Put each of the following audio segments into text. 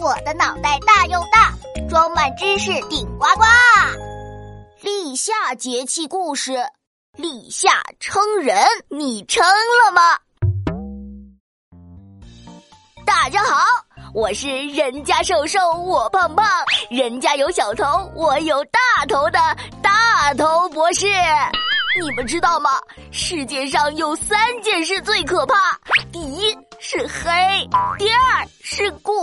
我的脑袋大又大，装满知识顶呱呱。立夏节气故事：立夏称人，你称了吗？大家好，我是人家瘦瘦我胖胖，人家有小头我有大头的大头博士。你们知道吗？世界上有三件事最可怕，第一是黑，第二是鬼，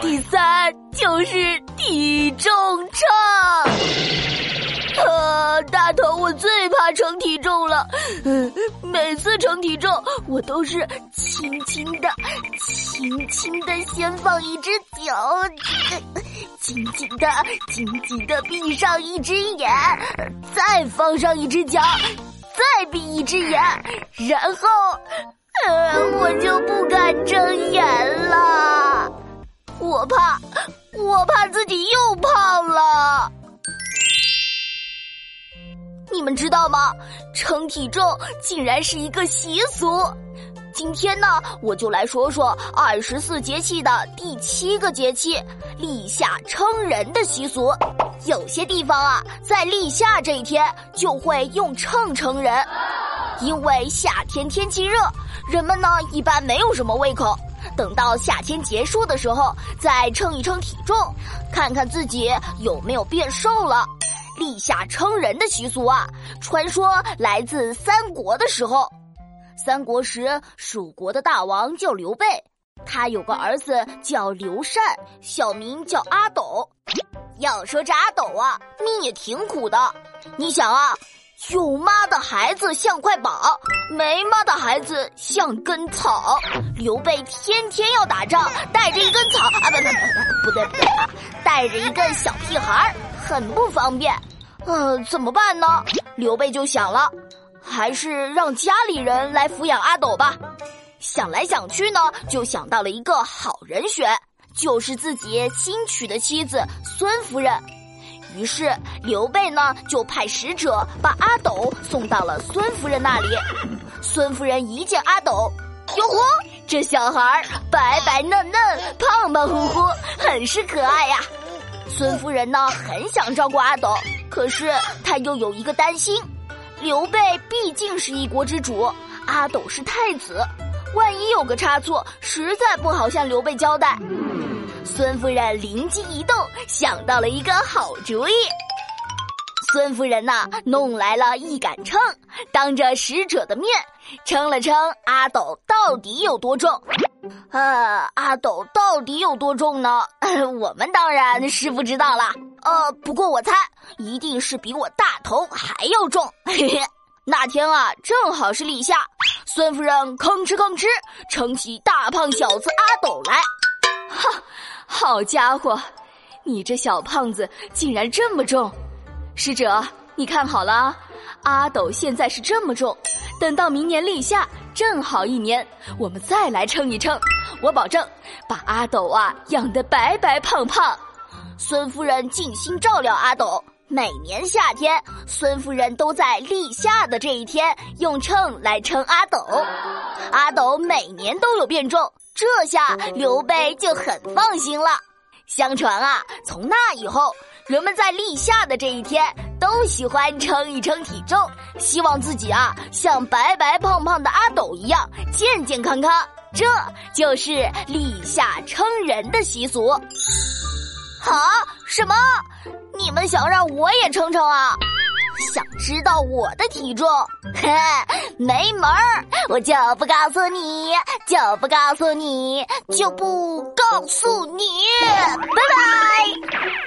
第三就是体重秤。呃，大头，我最怕称体重了。嗯，每次称体重，我都是轻轻的、轻轻的先放一只脚，紧紧的、紧紧的闭上一只眼，再放上一只脚，再闭一只眼，然后，呃，我就不敢睁眼了。我怕，我怕自己又胖了。你们知道吗？称体重竟然是一个习俗。今天呢，我就来说说二十四节气的第七个节气——立夏称人的习俗。有些地方啊，在立夏这一天就会用秤称人，因为夏天天气热，人们呢一般没有什么胃口。等到夏天结束的时候，再称一称体重，看看自己有没有变瘦了。立夏称人的习俗啊，传说来自三国的时候。三国时，蜀国的大王叫刘备，他有个儿子叫刘禅，小名叫阿斗。要说这阿斗啊，命也挺苦的。你想啊，有妈的孩子像块宝，没妈的孩子像根草。刘备天天要打仗，带着一根草啊，不不不对不对啊，带着一个小屁孩儿。很不方便，呃，怎么办呢？刘备就想了，还是让家里人来抚养阿斗吧。想来想去呢，就想到了一个好人选，就是自己新娶的妻子孙夫人。于是刘备呢，就派使者把阿斗送到了孙夫人那里。孙夫人一见阿斗，哟呵，这小孩白白嫩嫩、胖胖乎乎，很是可爱呀。孙夫人呢，很想照顾阿斗，可是她又有一个担心：刘备毕竟是一国之主，阿斗是太子，万一有个差错，实在不好向刘备交代。孙夫人灵机一动，想到了一个好主意。孙夫人呐，弄来了一杆秤，当着使者的面称了称阿斗到底有多重。呃，阿斗到底有多重呢？我们当然是不知道了。呃，不过我猜一定是比我大头还要重。嘿嘿，那天啊，正好是立夏，孙夫人吭哧吭哧撑起大胖小子阿斗来。哈，好家伙，你这小胖子竟然这么重！使者，你看好了，阿斗现在是这么重，等到明年立夏。正好一年，我们再来称一称，我保证把阿斗啊养得白白胖胖。孙夫人尽心照料阿斗，每年夏天，孙夫人都在立夏的这一天用秤来称阿斗。阿斗每年都有变重，这下刘备就很放心了。相传啊，从那以后，人们在立夏的这一天。都喜欢称一称体重，希望自己啊像白白胖胖的阿斗一样健健康康。这就是立夏称人的习俗。啊？什么？你们想让我也称称啊？想知道我的体重？嘿没门儿我就不告诉你就不告诉你就不告诉你。拜拜。